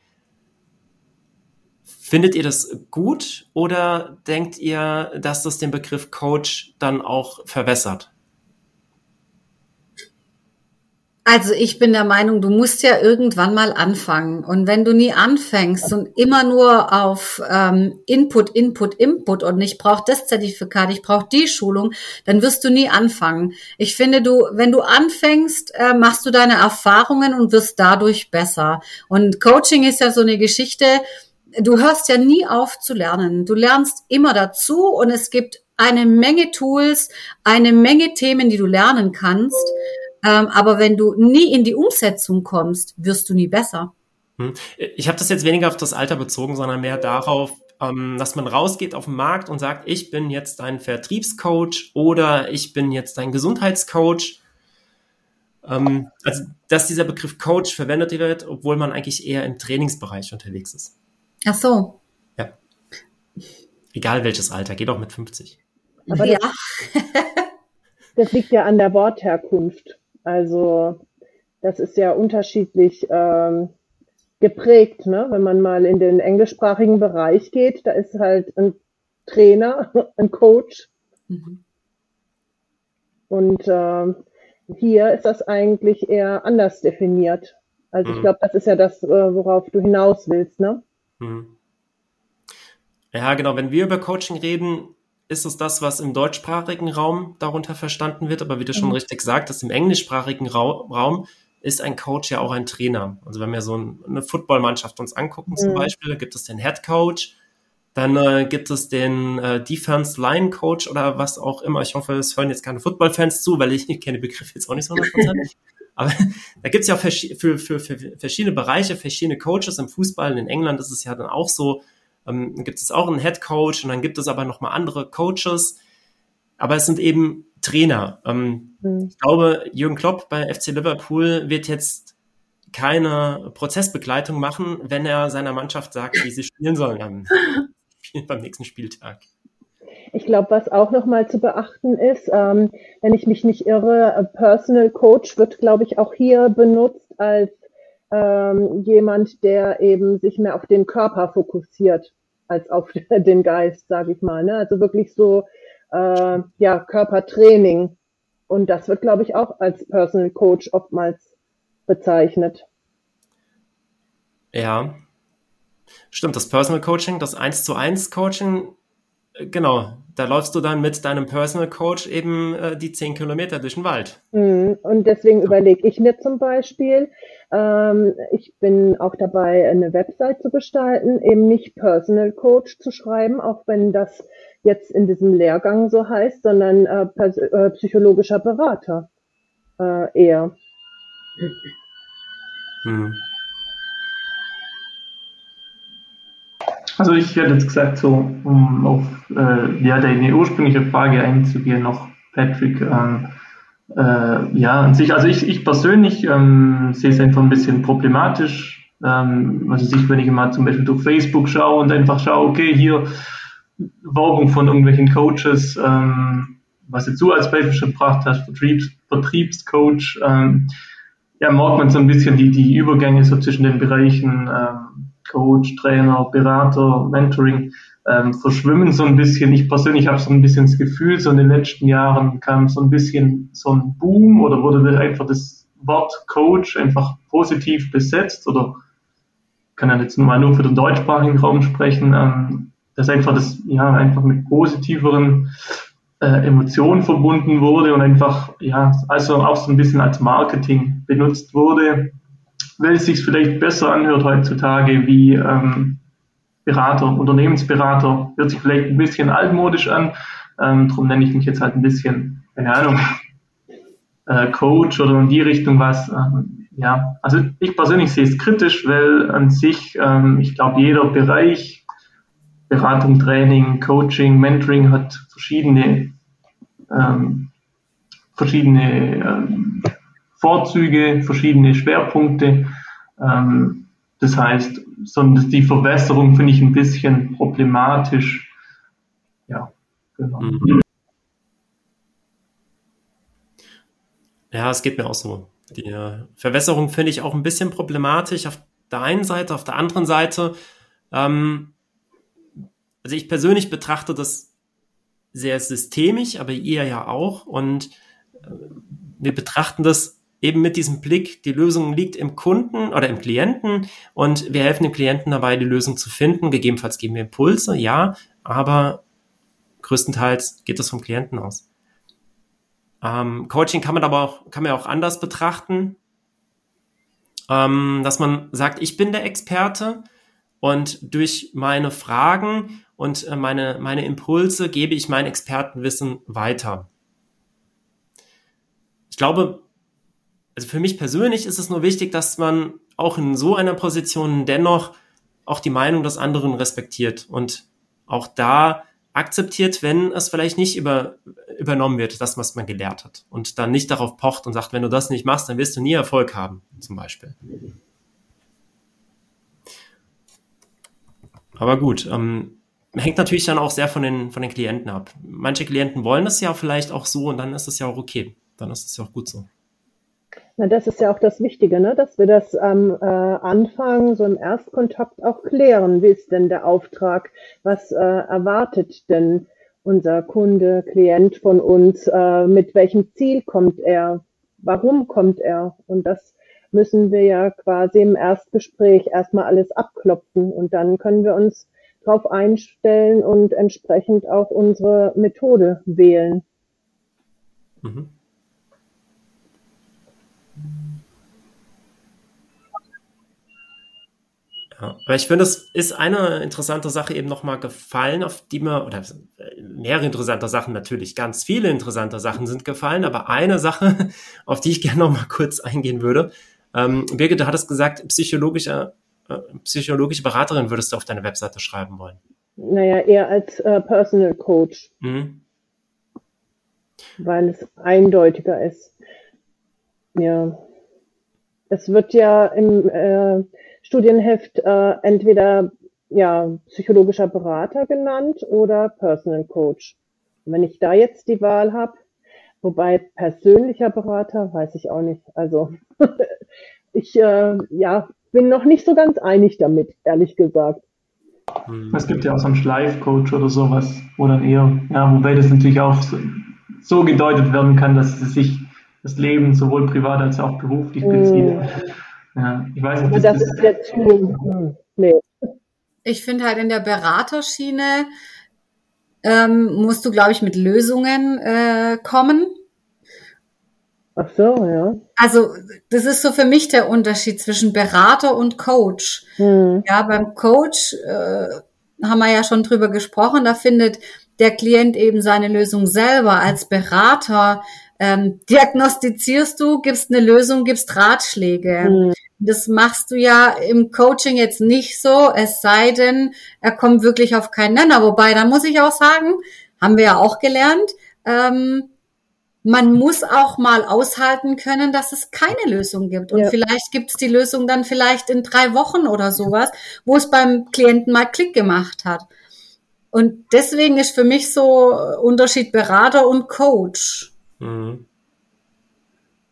Findet ihr das gut oder denkt ihr, dass das den Begriff Coach dann auch verwässert? Also ich bin der Meinung, du musst ja irgendwann mal anfangen. Und wenn du nie anfängst und immer nur auf ähm, Input, Input, Input und ich brauche das Zertifikat, ich brauche die Schulung, dann wirst du nie anfangen. Ich finde, du, wenn du anfängst, äh, machst du deine Erfahrungen und wirst dadurch besser. Und Coaching ist ja so eine Geschichte, du hörst ja nie auf zu lernen. Du lernst immer dazu und es gibt eine Menge Tools, eine Menge Themen, die du lernen kannst. Ähm, aber wenn du nie in die Umsetzung kommst, wirst du nie besser. Hm. Ich habe das jetzt weniger auf das Alter bezogen, sondern mehr darauf, ähm, dass man rausgeht auf den Markt und sagt, ich bin jetzt ein Vertriebscoach oder ich bin jetzt ein Gesundheitscoach. Ähm, also, dass dieser Begriff Coach verwendet wird, obwohl man eigentlich eher im Trainingsbereich unterwegs ist. Ach so. Ja. Egal welches Alter, geht auch mit 50. Aber ja. Das, das liegt ja an der Wortherkunft. Also das ist ja unterschiedlich ähm, geprägt, ne? Wenn man mal in den englischsprachigen Bereich geht, da ist halt ein Trainer, ein Coach. Mhm. Und äh, hier ist das eigentlich eher anders definiert. Also mhm. ich glaube, das ist ja das, äh, worauf du hinaus willst, ne? Mhm. Ja, genau. Wenn wir über Coaching reden, ist es das, was im deutschsprachigen Raum darunter verstanden wird. Aber wie du schon mhm. richtig sagtest, im englischsprachigen Raum ist ein Coach ja auch ein Trainer. Also wenn wir so eine Footballmannschaft uns angucken zum mhm. Beispiel, gibt es den Head Coach, dann äh, gibt es den äh, Defense Line Coach oder was auch immer. Ich hoffe, es hören jetzt keine Football-Fans zu, weil ich, kenne den Begriff jetzt auch nicht so. Aber da gibt es ja auch für, für, für verschiedene Bereiche, verschiedene Coaches im Fußball. In England ist es ja dann auch so, ähm, gibt es auch einen Head Coach und dann gibt es aber nochmal andere Coaches. Aber es sind eben Trainer. Ähm, mhm. Ich glaube, Jürgen Klopp bei FC Liverpool wird jetzt keine Prozessbegleitung machen, wenn er seiner Mannschaft sagt, wie sie spielen sollen am, beim nächsten Spieltag. Ich glaube, was auch nochmal zu beachten ist, ähm, wenn ich mich nicht irre, Personal Coach wird, glaube ich, auch hier benutzt als ähm, jemand, der eben sich mehr auf den Körper fokussiert als auf den Geist, sage ich mal. Ne? Also wirklich so äh, ja Körpertraining. Und das wird, glaube ich, auch als Personal Coach oftmals bezeichnet. Ja, stimmt. Das Personal Coaching, das 1 zu 1 Coaching, äh, genau, da läufst du dann mit deinem Personal Coach eben äh, die 10 Kilometer durch den Wald. Mhm. Und deswegen überlege ich mir zum Beispiel, ähm, ich bin auch dabei, eine Website zu gestalten, eben nicht Personal Coach zu schreiben, auch wenn das jetzt in diesem Lehrgang so heißt, sondern äh, äh, psychologischer Berater äh, eher. Hm. Also ich hätte jetzt gesagt, so um auf äh, ja, deine ursprüngliche Frage einzugehen, noch Patrick, ähm, äh, ja, an sich, also ich, ich persönlich ähm, sehe es einfach ein bisschen problematisch. Ähm, also sich, wenn ich mal zum Beispiel durch Facebook schaue und einfach schaue, okay, hier Werbung von irgendwelchen Coaches, ähm, was jetzt du als Beispiel schon gebracht hast, Vertriebs, Vertriebscoach, ähm, ja, merkt man so ein bisschen die, die Übergänge so zwischen den Bereichen ähm, Coach, Trainer, Berater, Mentoring ähm, verschwimmen so ein bisschen. Ich persönlich habe so ein bisschen das Gefühl, so in den letzten Jahren kam so ein bisschen so ein Boom oder wurde einfach das Wort Coach einfach positiv besetzt oder kann ja jetzt mal nur für den deutschsprachigen Raum sprechen, ähm, dass einfach das ja einfach mit positiveren äh, Emotionen verbunden wurde und einfach ja also auch so ein bisschen als Marketing benutzt wurde, weil es sich vielleicht besser anhört heutzutage wie ähm, Berater, Unternehmensberater, hört sich vielleicht ein bisschen altmodisch an. Ähm, darum nenne ich mich jetzt halt ein bisschen, keine Ahnung, äh, Coach oder in die Richtung was. Ähm, ja, also ich persönlich sehe es kritisch, weil an sich, ähm, ich glaube, jeder Bereich, Beratung, Training, Coaching, Mentoring hat verschiedene, ähm, verschiedene ähm, Vorzüge, verschiedene Schwerpunkte. Ähm, das heißt, sondern die Verwässerung finde ich ein bisschen problematisch. Ja, genau. Mhm. Ja, es geht mir auch so. Die äh, Verwässerung finde ich auch ein bisschen problematisch auf der einen Seite, auf der anderen Seite ähm, also ich persönlich betrachte das sehr systemisch, aber ihr ja auch. Und äh, wir betrachten das eben mit diesem Blick, die Lösung liegt im Kunden oder im Klienten und wir helfen dem Klienten dabei, die Lösung zu finden. Gegebenenfalls geben wir Impulse, ja, aber größtenteils geht das vom Klienten aus. Ähm, Coaching kann man aber auch, kann man auch anders betrachten, ähm, dass man sagt, ich bin der Experte und durch meine Fragen und äh, meine, meine Impulse gebe ich mein Expertenwissen weiter. Ich glaube, also für mich persönlich ist es nur wichtig, dass man auch in so einer Position dennoch auch die Meinung des anderen respektiert und auch da akzeptiert, wenn es vielleicht nicht über, übernommen wird, das, was man gelehrt hat. Und dann nicht darauf pocht und sagt, wenn du das nicht machst, dann wirst du nie Erfolg haben, zum Beispiel. Aber gut, ähm, hängt natürlich dann auch sehr von den, von den Klienten ab. Manche Klienten wollen das ja vielleicht auch so und dann ist es ja auch okay. Dann ist es ja auch gut so. Na, das ist ja auch das Wichtige, ne? dass wir das am äh, Anfang, so im Erstkontakt auch klären. Wie ist denn der Auftrag? Was äh, erwartet denn unser Kunde, Klient von uns? Äh, mit welchem Ziel kommt er? Warum kommt er? Und das müssen wir ja quasi im Erstgespräch erstmal alles abklopfen und dann können wir uns darauf einstellen und entsprechend auch unsere Methode wählen. Mhm. Ja, aber ich finde, es ist eine interessante Sache eben nochmal gefallen, auf die mir, oder mehrere interessante Sachen natürlich, ganz viele interessante Sachen sind gefallen, aber eine Sache, auf die ich gerne nochmal kurz eingehen würde. Ähm, Birgit, du hattest gesagt, psychologische, äh, psychologische Beraterin würdest du auf deine Webseite schreiben wollen. Naja, eher als äh, Personal Coach. Mhm. Weil es eindeutiger ist. Ja. Es wird ja im, äh, Studienheft äh, entweder ja, psychologischer Berater genannt oder Personal Coach. wenn ich da jetzt die Wahl habe, wobei persönlicher Berater, weiß ich auch nicht. Also ich äh, ja, bin noch nicht so ganz einig damit, ehrlich gesagt. Hm. Es gibt ja auch so einen Schleifcoach oder sowas, wo dann eher, ja, wobei das natürlich auch so, so gedeutet werden kann, dass es sich das Leben sowohl privat als auch beruflich bezieht. Mm. Ja, ich weiß nicht. Das, das ist der zu. Nee. Ich finde halt in der Beraterschiene ähm, musst du, glaube ich, mit Lösungen äh, kommen. Ach so, ja. Also das ist so für mich der Unterschied zwischen Berater und Coach. Hm. Ja, beim Coach äh, haben wir ja schon drüber gesprochen, da findet der Klient eben seine Lösung selber. Als Berater ähm, diagnostizierst du, gibst eine Lösung, gibst Ratschläge. Hm. Das machst du ja im Coaching jetzt nicht so, es sei denn, er kommt wirklich auf keinen Nenner. Wobei, da muss ich auch sagen, haben wir ja auch gelernt, ähm, man muss auch mal aushalten können, dass es keine Lösung gibt. Und ja. vielleicht gibt es die Lösung dann vielleicht in drei Wochen oder sowas, wo es beim Klienten mal Klick gemacht hat. Und deswegen ist für mich so Unterschied Berater und Coach. Mhm.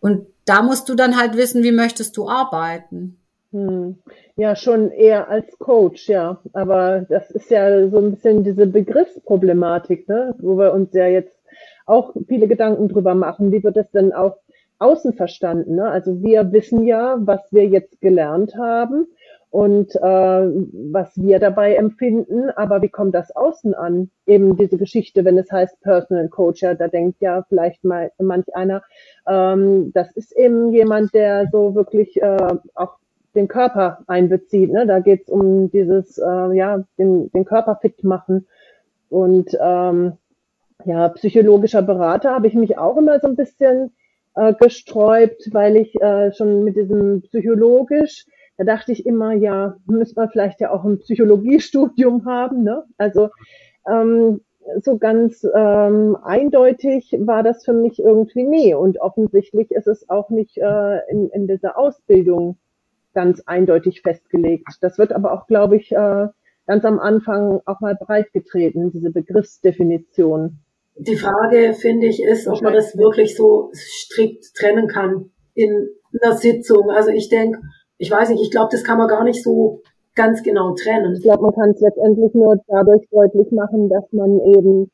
Und da musst du dann halt wissen, wie möchtest du arbeiten. Hm. Ja, schon eher als Coach, ja. Aber das ist ja so ein bisschen diese Begriffsproblematik, ne? wo wir uns ja jetzt auch viele Gedanken drüber machen. Wie wird das denn auch außen verstanden? Ne? Also wir wissen ja, was wir jetzt gelernt haben und äh, was wir dabei empfinden, aber wie kommt das außen an? Eben diese Geschichte, wenn es heißt Personal Coach, ja, da denkt ja vielleicht mal manch einer, ähm, das ist eben jemand, der so wirklich äh, auch den Körper einbezieht. Ne? Da geht es um dieses, äh, ja, den, den Körper fit machen. Und ähm, ja, psychologischer Berater habe ich mich auch immer so ein bisschen äh, gesträubt, weil ich äh, schon mit diesem psychologisch da dachte ich immer, ja, müsste man vielleicht ja auch ein Psychologiestudium haben. Ne? Also ähm, so ganz ähm, eindeutig war das für mich irgendwie nie. Und offensichtlich ist es auch nicht äh, in, in dieser Ausbildung ganz eindeutig festgelegt. Das wird aber auch, glaube ich, äh, ganz am Anfang auch mal breitgetreten, diese Begriffsdefinition. Die Frage, finde ich, ist, ob man das wirklich so strikt trennen kann in einer Sitzung. Also ich denke, ich weiß nicht, ich glaube, das kann man gar nicht so ganz genau trennen. Ich glaube, man kann es letztendlich nur dadurch deutlich machen, dass man eben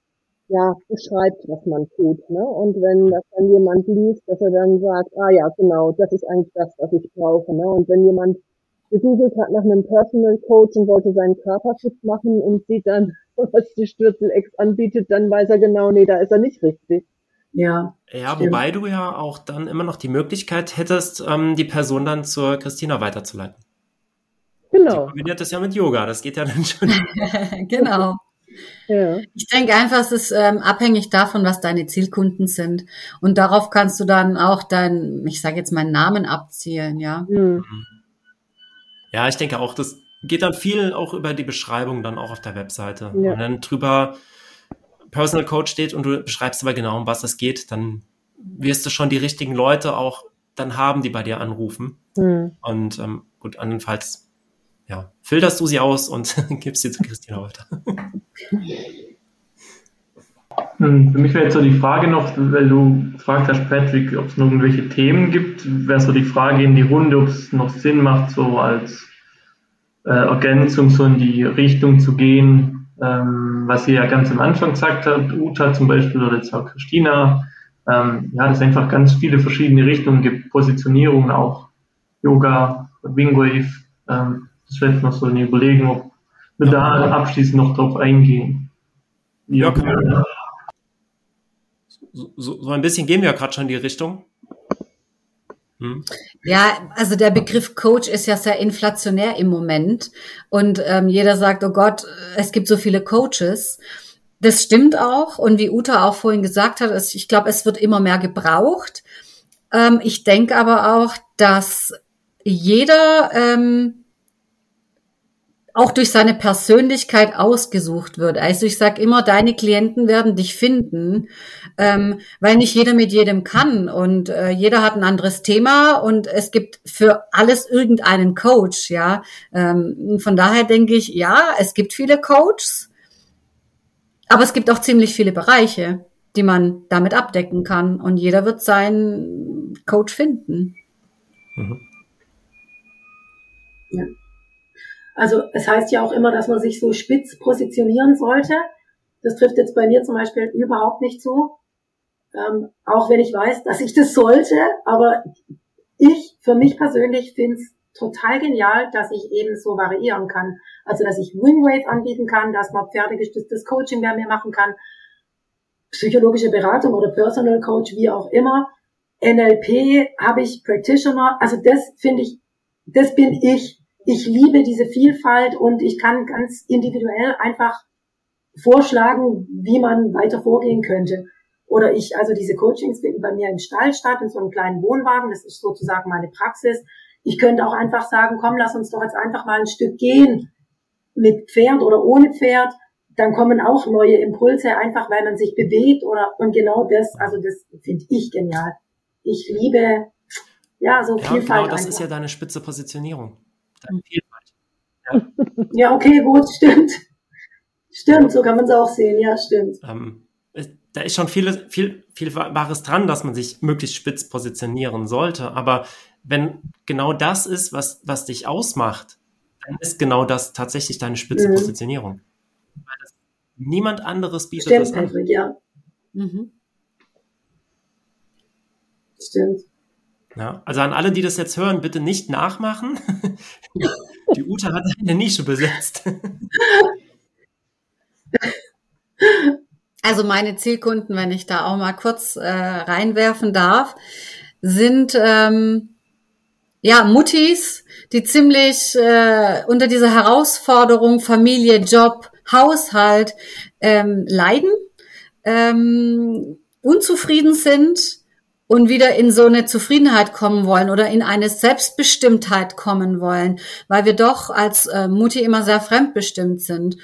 ja beschreibt, was man tut. Ne? Und wenn das dann jemand liest, dass er dann sagt, ah ja, genau, das ist eigentlich das, was ich brauche. Ne? Und wenn jemand gegoogelt hat nach einem Personal Coach und wollte seinen Körper fit machen und sieht dann, was die Stürzel-Ex anbietet, dann weiß er genau, nee, da ist er nicht richtig. Ja. Ja, stimmt. wobei du ja auch dann immer noch die Möglichkeit hättest, ähm, die Person dann zur Christina weiterzuleiten. Genau. Sie kombiniert das ja mit Yoga, das geht ja dann schon. genau. Ja. Ich denke einfach, es ist ähm, abhängig davon, was deine Zielkunden sind. Und darauf kannst du dann auch dein, ich sage jetzt meinen Namen abzielen, ja. Mhm. Ja, ich denke auch, das geht dann viel auch über die Beschreibung dann auch auf der Webseite. Ja. Und dann drüber Personal Coach steht und du beschreibst aber genau, um was es geht, dann wirst du schon die richtigen Leute auch dann haben, die bei dir anrufen. Mhm. Und ähm, gut, andernfalls ja, filterst du sie aus und gibst sie zu Christina weiter. Hm, für mich wäre jetzt so die Frage noch, weil du gefragt hast, Patrick, ob es noch irgendwelche Themen gibt, wäre so die Frage in die Runde, ob es noch Sinn macht, so als äh, Ergänzung so in die Richtung zu gehen, ähm, was ihr ja ganz am Anfang gesagt habt, Uta zum Beispiel oder jetzt auch Christina, ähm, ja, dass es einfach ganz viele verschiedene Richtungen gibt, Positionierung auch, Yoga, Wingwave, ähm, das jetzt noch so eine Überlegung, ob wir ja. da abschließend noch drauf eingehen. Ja, ja so, so, ein bisschen gehen wir ja gerade schon in die Richtung. Hm. Ja, also der Begriff Coach ist ja sehr inflationär im Moment und ähm, jeder sagt, oh Gott, es gibt so viele Coaches. Das stimmt auch und wie Uta auch vorhin gesagt hat, ich glaube, es wird immer mehr gebraucht. Ähm, ich denke aber auch, dass jeder ähm, auch durch seine Persönlichkeit ausgesucht wird. Also ich sage immer, deine Klienten werden dich finden, ähm, weil nicht jeder mit jedem kann und äh, jeder hat ein anderes Thema und es gibt für alles irgendeinen Coach, ja. Ähm, von daher denke ich, ja, es gibt viele Coaches, aber es gibt auch ziemlich viele Bereiche, die man damit abdecken kann und jeder wird seinen Coach finden. Mhm. Ja. Also es heißt ja auch immer, dass man sich so spitz positionieren sollte. Das trifft jetzt bei mir zum Beispiel überhaupt nicht zu. Ähm, auch wenn ich weiß, dass ich das sollte, aber ich für mich persönlich finde es total genial, dass ich eben so variieren kann. Also dass ich Wingwave anbieten kann, dass man pferdegestütztes Coaching bei mir machen kann, psychologische Beratung oder Personal Coach, wie auch immer. NLP habe ich Practitioner, also das finde ich, das bin ich ich liebe diese Vielfalt und ich kann ganz individuell einfach vorschlagen, wie man weiter vorgehen könnte. Oder ich, also diese Coachings finden bei mir im Stall statt, in so einem kleinen Wohnwagen. Das ist sozusagen meine Praxis. Ich könnte auch einfach sagen, komm, lass uns doch jetzt einfach mal ein Stück gehen. Mit Pferd oder ohne Pferd. Dann kommen auch neue Impulse, einfach weil man sich bewegt oder, und genau das, also das finde ich genial. Ich liebe, ja, so ja, Vielfalt. Genau, das einfach. ist ja deine spitze Positionierung dann Vielfalt. Ja. ja, okay, gut, stimmt. Stimmt, so kann man es auch sehen, ja, stimmt. Ähm, da ist schon viel, viel, viel Wahres dran, dass man sich möglichst spitz positionieren sollte. Aber wenn genau das ist, was, was dich ausmacht, dann ist genau das tatsächlich deine spitze mhm. Positionierung. Weil das, niemand anderes bietet Stimmt, das an. Patrick, ja. Mhm. Stimmt. Ja, also an alle, die das jetzt hören, bitte nicht nachmachen. Die Uta hat eine Nische besetzt. Also meine Zielkunden, wenn ich da auch mal kurz äh, reinwerfen darf, sind ähm, ja Muttis, die ziemlich äh, unter dieser Herausforderung Familie, Job, Haushalt ähm, leiden, ähm, unzufrieden sind und wieder in so eine Zufriedenheit kommen wollen oder in eine Selbstbestimmtheit kommen wollen, weil wir doch als äh, Mutti immer sehr fremdbestimmt sind.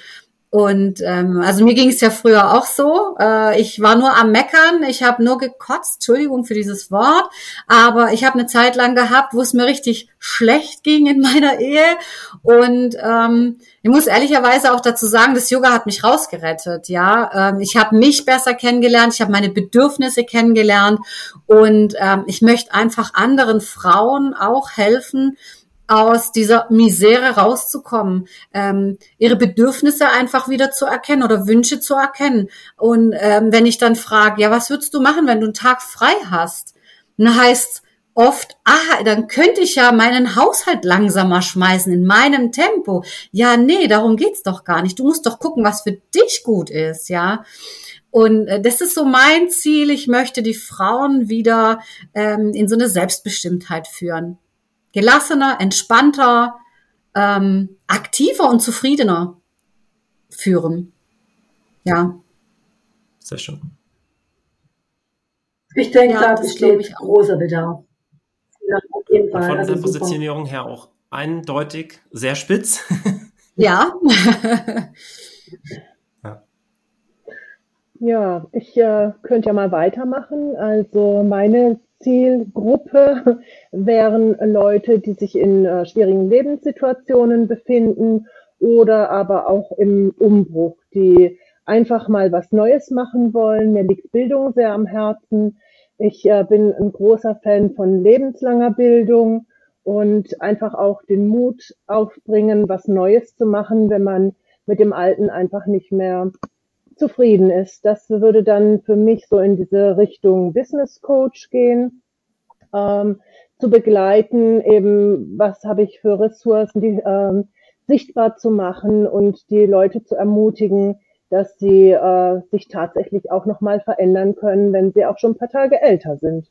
Und ähm, also mir ging es ja früher auch so. Äh, ich war nur am Meckern, ich habe nur gekotzt, Entschuldigung für dieses Wort, aber ich habe eine Zeit lang gehabt, wo es mir richtig schlecht ging in meiner Ehe. Und ähm, ich muss ehrlicherweise auch dazu sagen, das Yoga hat mich rausgerettet. Ja, ähm, ich habe mich besser kennengelernt, ich habe meine Bedürfnisse kennengelernt und ähm, ich möchte einfach anderen Frauen auch helfen, aus dieser Misere rauszukommen, ähm, ihre Bedürfnisse einfach wieder zu erkennen oder Wünsche zu erkennen. Und ähm, wenn ich dann frage, ja, was würdest du machen, wenn du einen Tag frei hast? Dann heißt oft, ah, dann könnte ich ja meinen Haushalt langsamer schmeißen in meinem Tempo. Ja, nee, darum geht's doch gar nicht. Du musst doch gucken, was für dich gut ist, ja. Und äh, das ist so mein Ziel. Ich möchte die Frauen wieder ähm, in so eine Selbstbestimmtheit führen. Gelassener, entspannter, ähm, aktiver und zufriedener führen. Ja. Sehr schön. Ich denke, ja, da besteht großer Bedarf. Ja, auf jeden Fall. Von also der Positionierung her auch eindeutig sehr spitz. ja. ja. Ja, ich äh, könnte ja mal weitermachen. Also meine Zielgruppe wären Leute, die sich in äh, schwierigen Lebenssituationen befinden oder aber auch im Umbruch, die einfach mal was Neues machen wollen. Mir liegt Bildung sehr am Herzen. Ich äh, bin ein großer Fan von lebenslanger Bildung und einfach auch den Mut aufbringen, was Neues zu machen, wenn man mit dem Alten einfach nicht mehr zufrieden ist. Das würde dann für mich so in diese Richtung Business Coach gehen, ähm, zu begleiten, eben was habe ich für Ressourcen, die ähm, sichtbar zu machen und die Leute zu ermutigen, dass sie äh, sich tatsächlich auch nochmal verändern können, wenn sie auch schon ein paar Tage älter sind.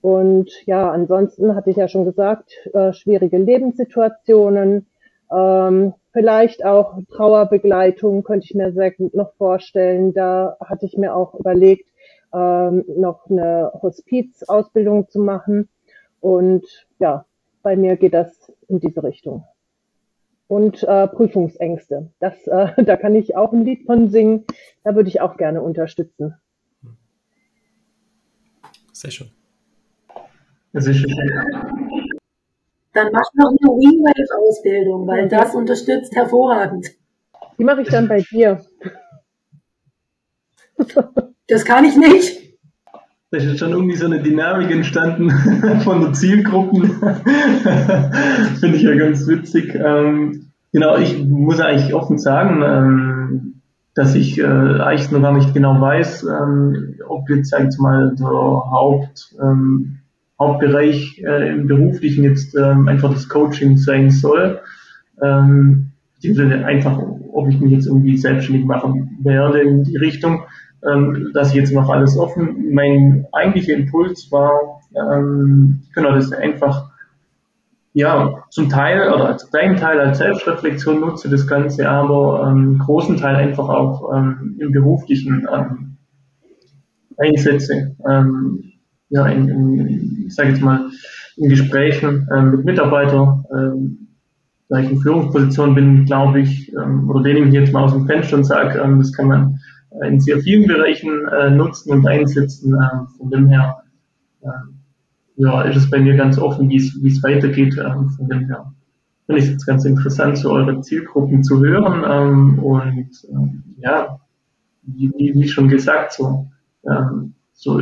Und ja, ansonsten hatte ich ja schon gesagt, äh, schwierige Lebenssituationen, ähm, vielleicht auch Trauerbegleitung könnte ich mir sehr gut noch vorstellen. Da hatte ich mir auch überlegt, ähm, noch eine Hospizausbildung zu machen. Und ja, bei mir geht das in diese Richtung und äh, Prüfungsängste. Das, äh, da kann ich auch ein Lied von singen. Da würde ich auch gerne unterstützen. Sehr schön. Sehr schön. Dann mach noch eine Wingwave-Ausbildung, weil das unterstützt hervorragend. Die mache ich dann bei dir. Das kann ich nicht. Da ist schon irgendwie so eine Dynamik entstanden von der Zielgruppen. Finde ich ja ganz witzig. Ähm, genau, ich muss eigentlich offen sagen, ähm, dass ich äh, eigentlich noch gar nicht genau weiß, ähm, ob jetzt, sag ich mal, der Haupt, ähm, Hauptbereich äh, im Beruflichen jetzt ähm, einfach das Coaching sein soll. Ähm, einfach, ob ich mich jetzt irgendwie selbstständig machen werde in die Richtung ähm, dass ich jetzt noch alles offen. Mein eigentlicher Impuls war, ähm, genau, das einfach, ja, zum Teil oder als kleinen Teil als Selbstreflexion nutze das Ganze, aber ähm, großen Teil einfach auch ähm, im beruflichen ähm, einsetze. Ähm, ja, in, in ich sage jetzt mal, in Gesprächen ähm, mit Mitarbeitern, ähm, da ich in Führungsposition bin, glaube ich, ähm, oder lehne ich jetzt mal aus dem Fenster und sage, ähm, das kann man in sehr vielen Bereichen äh, nutzen und einsetzen. Äh, von dem her äh, ja, ist es bei mir ganz offen, wie es weitergeht. Äh, von dem her finde ich es jetzt ganz interessant, so eure Zielgruppen zu hören. Ähm, und ähm, ja, wie, wie, schon gesagt, so, ähm, so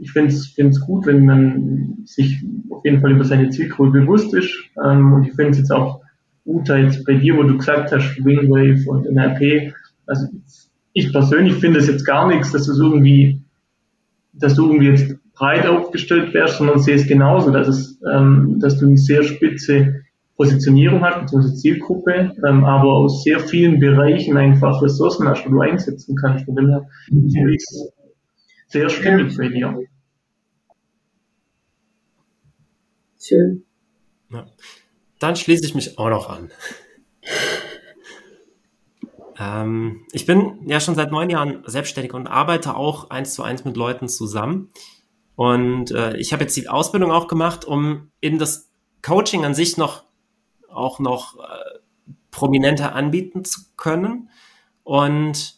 ich finde es gut, wenn man sich auf jeden Fall über seine Zielgruppe bewusst ist. Ähm, und ich finde es jetzt auch gut, jetzt bei dir, wo du gesagt hast, Wingwave und NRP, also ich persönlich finde es jetzt gar nichts, dass du irgendwie, dass du irgendwie jetzt breit aufgestellt wärst, sondern sehe es genauso, dass es, ähm, dass du eine sehr spitze Positionierung hast, beziehungsweise Zielgruppe, ähm, aber aus sehr vielen Bereichen einfach Ressourcen hast, die du einsetzen kannst. Von dem her sehr stimmig bei dir. Schön. Ja. Dann schließe ich mich auch noch an. Ähm, ich bin ja schon seit neun Jahren selbstständig und arbeite auch eins zu eins mit Leuten zusammen. Und äh, ich habe jetzt die Ausbildung auch gemacht, um in das Coaching an sich noch auch noch äh, prominenter anbieten zu können. Und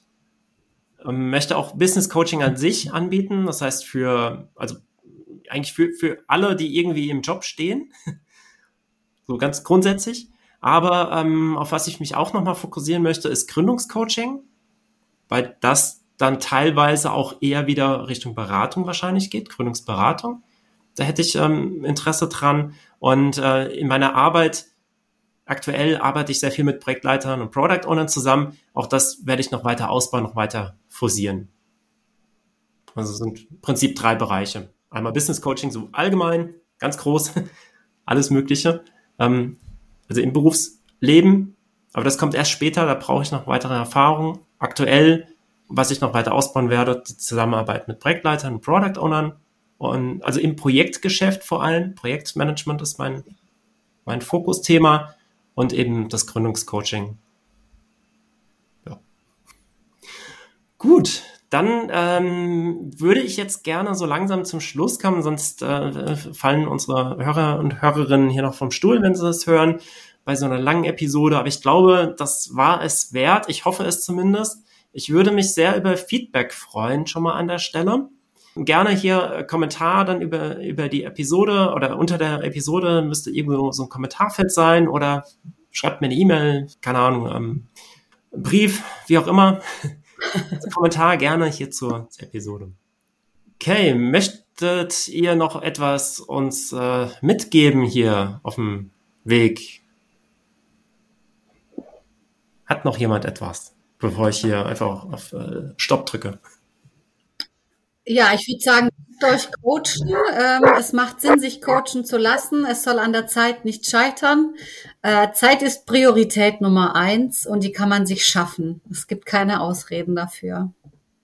möchte auch Business Coaching an sich anbieten. Das heißt für, also eigentlich für, für alle, die irgendwie im Job stehen. so ganz grundsätzlich. Aber ähm, auf was ich mich auch nochmal fokussieren möchte, ist Gründungscoaching, weil das dann teilweise auch eher wieder Richtung Beratung wahrscheinlich geht, Gründungsberatung. da hätte ich ähm, Interesse dran. Und äh, in meiner Arbeit, aktuell arbeite ich sehr viel mit Projektleitern und Product Ownern zusammen. Auch das werde ich noch weiter ausbauen, noch weiter forcieren. Also sind im Prinzip drei Bereiche. Einmal Business Coaching so allgemein, ganz groß, alles Mögliche. Ähm, also im Berufsleben, aber das kommt erst später, da brauche ich noch weitere Erfahrungen. Aktuell, was ich noch weiter ausbauen werde, die Zusammenarbeit mit Projektleitern und Product Ownern. Und also im Projektgeschäft vor allem, Projektmanagement ist mein, mein Fokusthema und eben das Gründungscoaching. Ja. Gut, dann ähm, würde ich jetzt gerne so langsam zum Schluss kommen, sonst äh, fallen unsere Hörer und Hörerinnen hier noch vom Stuhl, wenn sie das hören, bei so einer langen Episode. Aber ich glaube, das war es wert. Ich hoffe es zumindest. Ich würde mich sehr über Feedback freuen, schon mal an der Stelle. Gerne hier Kommentar dann über, über die Episode oder unter der Episode müsste irgendwo so ein Kommentarfeld sein oder schreibt mir eine E-Mail, keine Ahnung, ähm, Brief, wie auch immer. Kommentar gerne hier zur, zur, Episode. Okay, möchtet ihr noch etwas uns äh, mitgeben hier auf dem Weg? Hat noch jemand etwas, bevor ich hier einfach auf äh, Stopp drücke? Ja, ich würde sagen, euch coachen. Ähm, es macht Sinn, sich coachen zu lassen. Es soll an der Zeit nicht scheitern. Äh, Zeit ist Priorität Nummer eins und die kann man sich schaffen. Es gibt keine Ausreden dafür.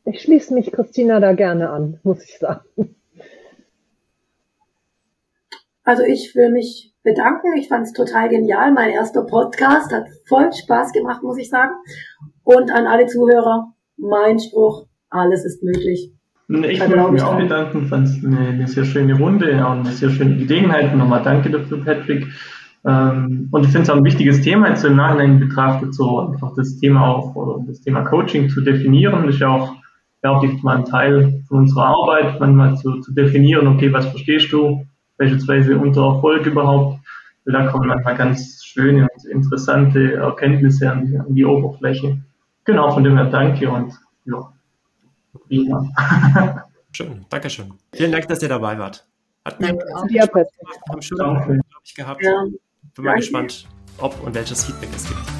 Ich schließe mich Christina da gerne an, muss ich sagen. Also ich will mich bedanken. Ich fand es total genial. Mein erster Podcast hat voll Spaß gemacht, muss ich sagen. Und an alle Zuhörer, mein Spruch, alles ist möglich. Ich möchte mich auch bedanken, fand es eine, eine, sehr schöne Runde und eine sehr schöne Gelegenheit. Nochmal danke dafür, Patrick. Ähm, und ich finde es auch ein wichtiges Thema, jetzt im Nachhinein betrachtet, so einfach das Thema auch, oder das Thema Coaching zu definieren. Das ist ja auch, glaube ich, mal ein Teil von unserer Arbeit, manchmal zu, zu definieren, okay, was verstehst du beispielsweise unter Erfolg überhaupt? Weil da kommen manchmal ganz schöne und interessante Erkenntnisse an die, an die Oberfläche. Genau, von dem her danke und ja. Ja. Schön, danke schön. Vielen Dank, dass ihr dabei wart. Hat mir Spaß gemacht, haben schön, glaube ich, gehabt. Ja. Bin mal gespannt, ob und welches Feedback es gibt.